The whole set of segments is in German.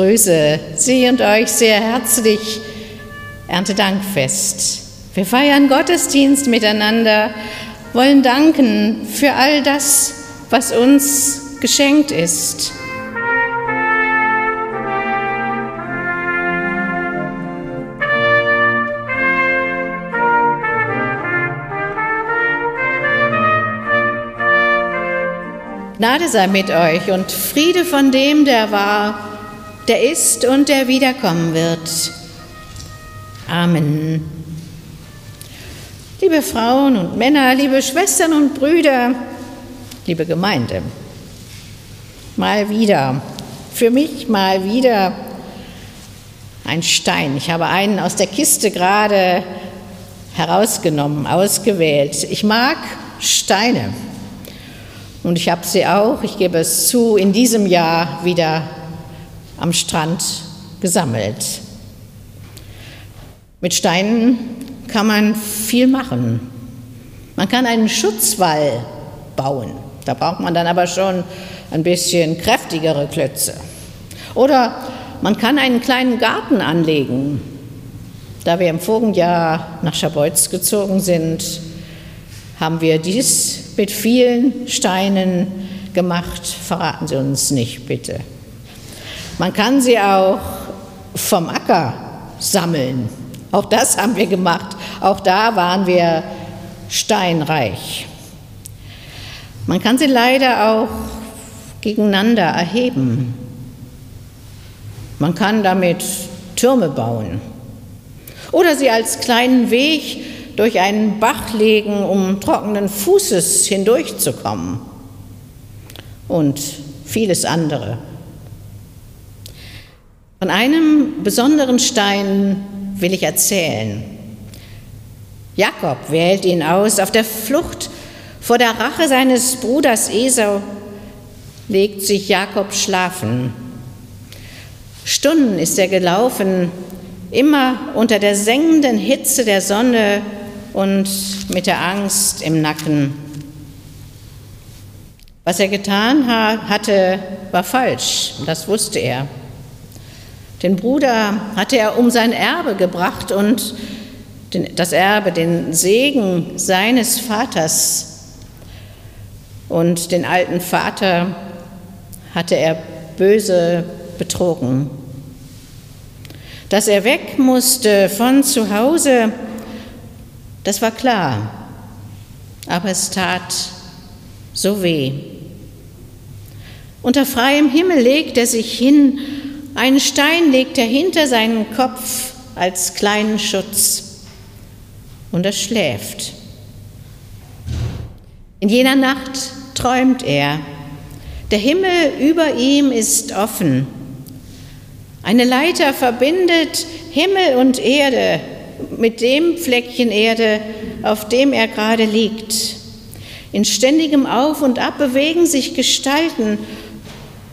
Grüße Sie und euch sehr herzlich. Erntedankfest. Wir feiern Gottesdienst miteinander, wollen danken für all das, was uns geschenkt ist. Gnade sei mit euch und Friede von dem, der war, der ist und der wiederkommen wird. Amen. Liebe Frauen und Männer, liebe Schwestern und Brüder, liebe Gemeinde, mal wieder, für mich mal wieder ein Stein. Ich habe einen aus der Kiste gerade herausgenommen, ausgewählt. Ich mag Steine. Und ich habe sie auch, ich gebe es zu, in diesem Jahr wieder am Strand gesammelt. Mit Steinen kann man viel machen. Man kann einen Schutzwall bauen. Da braucht man dann aber schon ein bisschen kräftigere Klötze. Oder man kann einen kleinen Garten anlegen. Da wir im vorigen nach Schabeutz gezogen sind, haben wir dies mit vielen Steinen gemacht. Verraten Sie uns nicht, bitte. Man kann sie auch vom Acker sammeln. Auch das haben wir gemacht. Auch da waren wir steinreich. Man kann sie leider auch gegeneinander erheben. Man kann damit Türme bauen oder sie als kleinen Weg durch einen Bach legen, um trockenen Fußes hindurchzukommen und vieles andere. Von einem besonderen Stein will ich erzählen. Jakob wählt ihn aus. Auf der Flucht vor der Rache seines Bruders Esau legt sich Jakob schlafen. Stunden ist er gelaufen, immer unter der sengenden Hitze der Sonne und mit der Angst im Nacken. Was er getan hatte, war falsch, das wusste er. Den Bruder hatte er um sein Erbe gebracht und das Erbe, den Segen seines Vaters. Und den alten Vater hatte er böse betrogen. Dass er weg musste von zu Hause, das war klar, aber es tat so weh. Unter freiem Himmel legt er sich hin, einen Stein legt er hinter seinen Kopf als kleinen Schutz und er schläft. In jener Nacht träumt er. Der Himmel über ihm ist offen. Eine Leiter verbindet Himmel und Erde mit dem Fleckchen Erde, auf dem er gerade liegt. In ständigem Auf und Ab bewegen sich Gestalten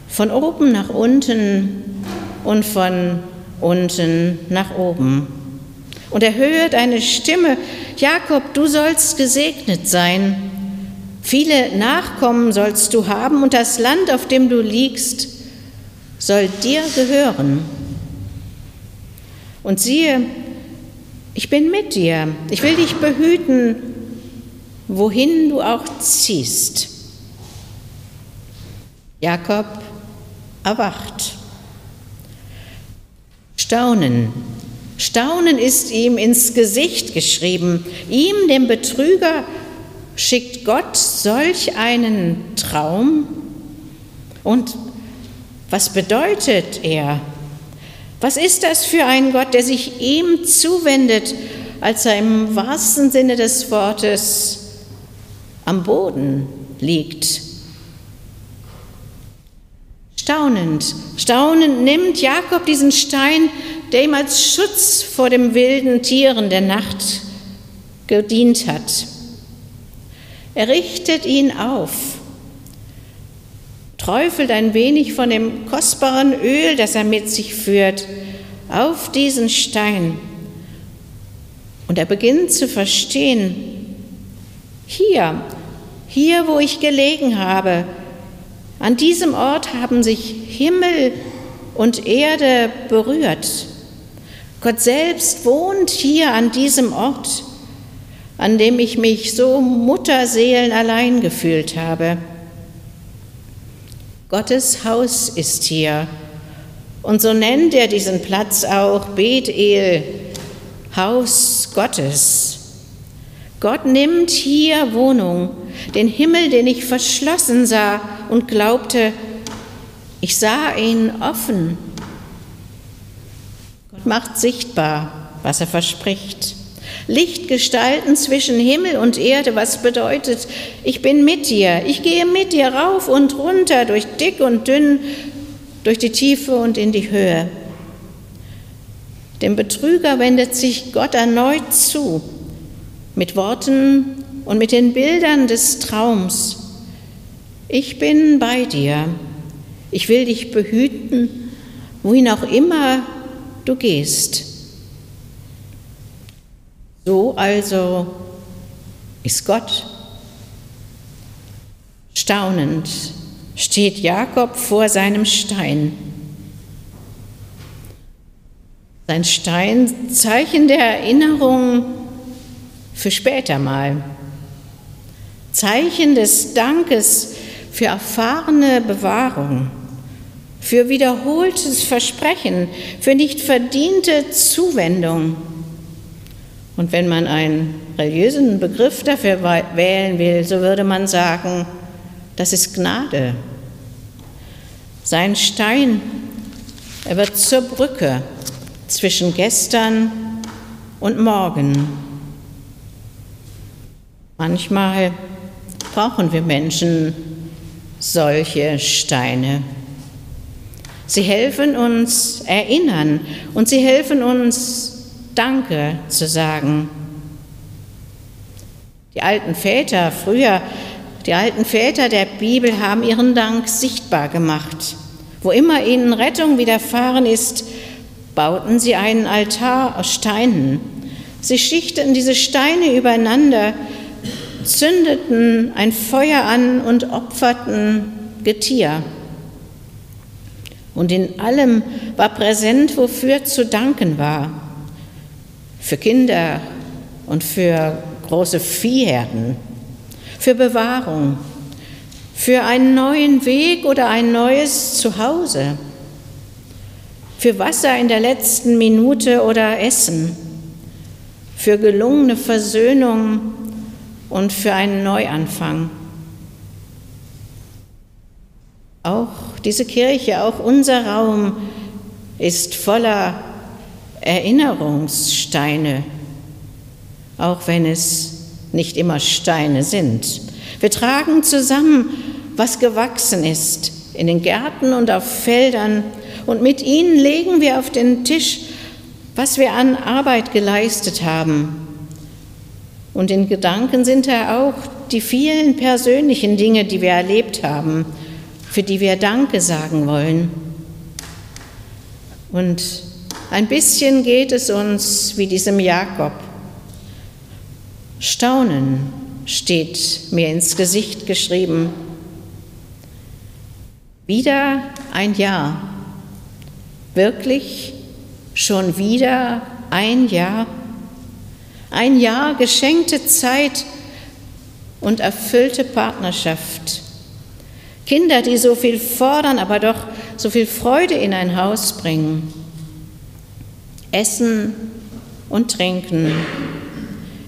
von oben nach unten und von unten nach oben. Und er hört eine Stimme, Jakob, du sollst gesegnet sein. Viele Nachkommen sollst du haben und das Land, auf dem du liegst, soll dir gehören. Und siehe, ich bin mit dir. Ich will dich behüten, wohin du auch ziehst. Jakob erwacht. Staunen. Staunen ist ihm ins Gesicht geschrieben. Ihm, dem Betrüger, schickt Gott solch einen Traum? Und was bedeutet er? Was ist das für ein Gott, der sich ihm zuwendet, als er im wahrsten Sinne des Wortes am Boden liegt? Staunend, staunend nimmt Jakob diesen Stein, der ihm als Schutz vor den wilden Tieren der Nacht gedient hat. Er richtet ihn auf träufelt ein wenig von dem kostbaren Öl, das er mit sich führt, auf diesen Stein. Und er beginnt zu verstehen, hier, hier, wo ich gelegen habe, an diesem Ort haben sich Himmel und Erde berührt. Gott selbst wohnt hier an diesem Ort, an dem ich mich so Mutterseelen allein gefühlt habe. Gottes Haus ist hier. Und so nennt er diesen Platz auch Bethel, Haus Gottes. Gott nimmt hier Wohnung, den Himmel, den ich verschlossen sah und glaubte, ich sah ihn offen. Gott macht sichtbar, was er verspricht. Lichtgestalten zwischen Himmel und Erde, was bedeutet, ich bin mit dir, ich gehe mit dir rauf und runter, durch dick und dünn, durch die Tiefe und in die Höhe. Dem Betrüger wendet sich Gott erneut zu, mit Worten und mit den Bildern des Traums. Ich bin bei dir, ich will dich behüten, wohin auch immer du gehst. So also ist Gott. Staunend steht Jakob vor seinem Stein. Sein Stein, Zeichen der Erinnerung für später mal. Zeichen des Dankes für erfahrene Bewahrung, für wiederholtes Versprechen, für nicht verdiente Zuwendung. Und wenn man einen religiösen Begriff dafür wählen will, so würde man sagen, das ist Gnade. Sein Stein, er wird zur Brücke zwischen gestern und morgen. Manchmal brauchen wir Menschen solche Steine. Sie helfen uns erinnern und sie helfen uns Danke zu sagen. Die alten Väter früher, die alten Väter der Bibel haben ihren Dank sichtbar gemacht. Wo immer ihnen Rettung widerfahren ist, bauten sie einen Altar aus Steinen. Sie schichteten diese Steine übereinander, zündeten ein Feuer an und opferten Getier. Und in allem war präsent, wofür zu danken war. Für Kinder und für große Viehherden, für Bewahrung, für einen neuen Weg oder ein neues Zuhause, für Wasser in der letzten Minute oder Essen, für gelungene Versöhnung und für einen Neuanfang. Auch diese Kirche, auch unser Raum ist voller Erinnerungssteine, auch wenn es nicht immer Steine sind. Wir tragen zusammen, was gewachsen ist, in den Gärten und auf Feldern, und mit ihnen legen wir auf den Tisch, was wir an Arbeit geleistet haben. Und in Gedanken sind da auch die vielen persönlichen Dinge, die wir erlebt haben, für die wir Danke sagen wollen. Und ein bisschen geht es uns wie diesem Jakob. Staunen steht mir ins Gesicht geschrieben. Wieder ein Jahr. Wirklich schon wieder ein Jahr. Ein Jahr geschenkte Zeit und erfüllte Partnerschaft. Kinder, die so viel fordern, aber doch so viel Freude in ein Haus bringen. Essen und Trinken.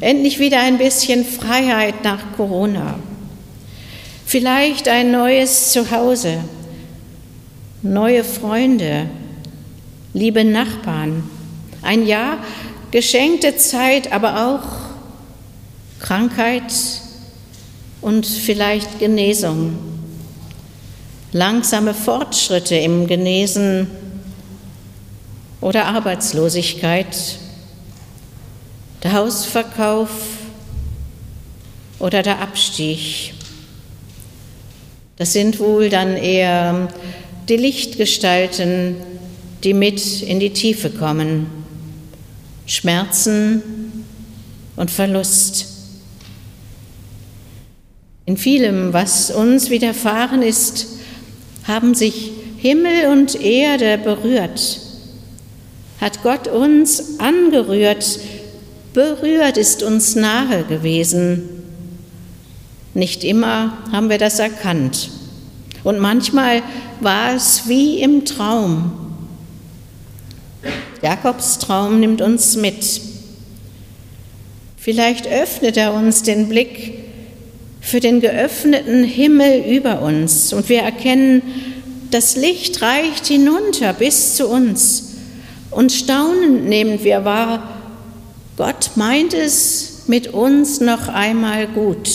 Endlich wieder ein bisschen Freiheit nach Corona. Vielleicht ein neues Zuhause, neue Freunde, liebe Nachbarn. Ein Jahr geschenkte Zeit, aber auch Krankheit und vielleicht Genesung. Langsame Fortschritte im Genesen oder Arbeitslosigkeit, der Hausverkauf oder der Abstieg. Das sind wohl dann eher die Lichtgestalten, die mit in die Tiefe kommen. Schmerzen und Verlust. In vielem, was uns widerfahren ist, haben sich Himmel und Erde berührt. Hat Gott uns angerührt, berührt ist uns nahe gewesen. Nicht immer haben wir das erkannt. Und manchmal war es wie im Traum. Jakobs Traum nimmt uns mit. Vielleicht öffnet er uns den Blick für den geöffneten Himmel über uns und wir erkennen, das Licht reicht hinunter bis zu uns und staunend nehmen wir wahr, Gott meint es mit uns noch einmal gut.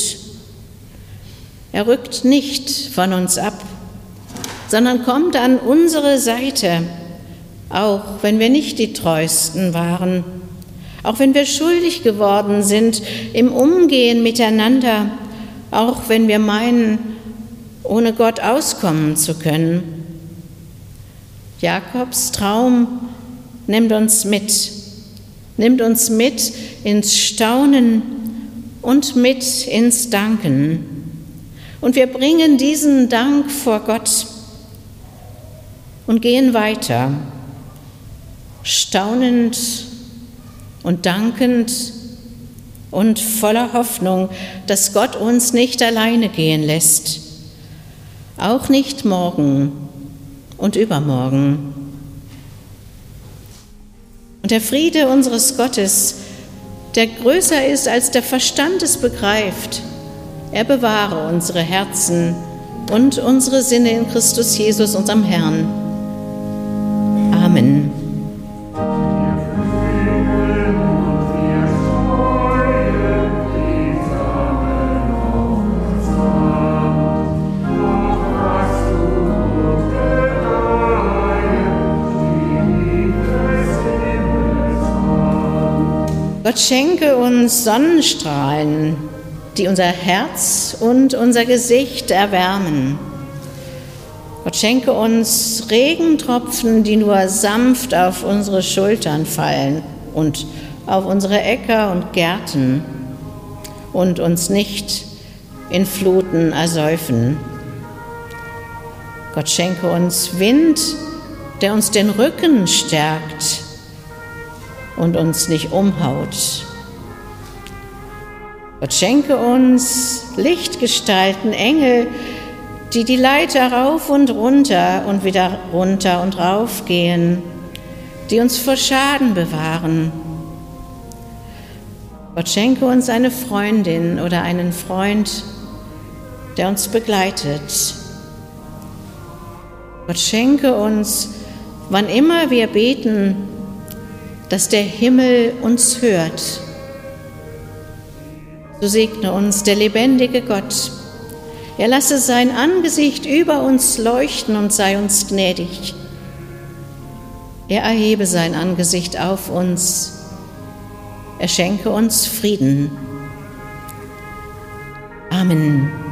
Er rückt nicht von uns ab, sondern kommt an unsere Seite, auch wenn wir nicht die treuesten waren, auch wenn wir schuldig geworden sind im Umgehen miteinander, auch wenn wir meinen, ohne Gott auskommen zu können. Jakobs Traum nimmt uns mit, nimmt uns mit ins Staunen und mit ins Danken. Und wir bringen diesen Dank vor Gott und gehen weiter, staunend und dankend und voller Hoffnung, dass Gott uns nicht alleine gehen lässt, auch nicht morgen und übermorgen. Und der Friede unseres Gottes, der größer ist, als der Verstand es begreift, er bewahre unsere Herzen und unsere Sinne in Christus Jesus, unserem Herrn. Gott schenke uns Sonnenstrahlen, die unser Herz und unser Gesicht erwärmen. Gott schenke uns Regentropfen, die nur sanft auf unsere Schultern fallen und auf unsere Äcker und Gärten und uns nicht in Fluten ersäufen. Gott schenke uns Wind, der uns den Rücken stärkt und uns nicht umhaut. Gott schenke uns Lichtgestalten, Engel, die die Leiter rauf und runter und wieder runter und rauf gehen, die uns vor Schaden bewahren. Gott schenke uns eine Freundin oder einen Freund, der uns begleitet. Gott schenke uns, wann immer wir beten, dass der Himmel uns hört. So segne uns der lebendige Gott. Er lasse sein Angesicht über uns leuchten und sei uns gnädig. Er erhebe sein Angesicht auf uns. Er schenke uns Frieden. Amen.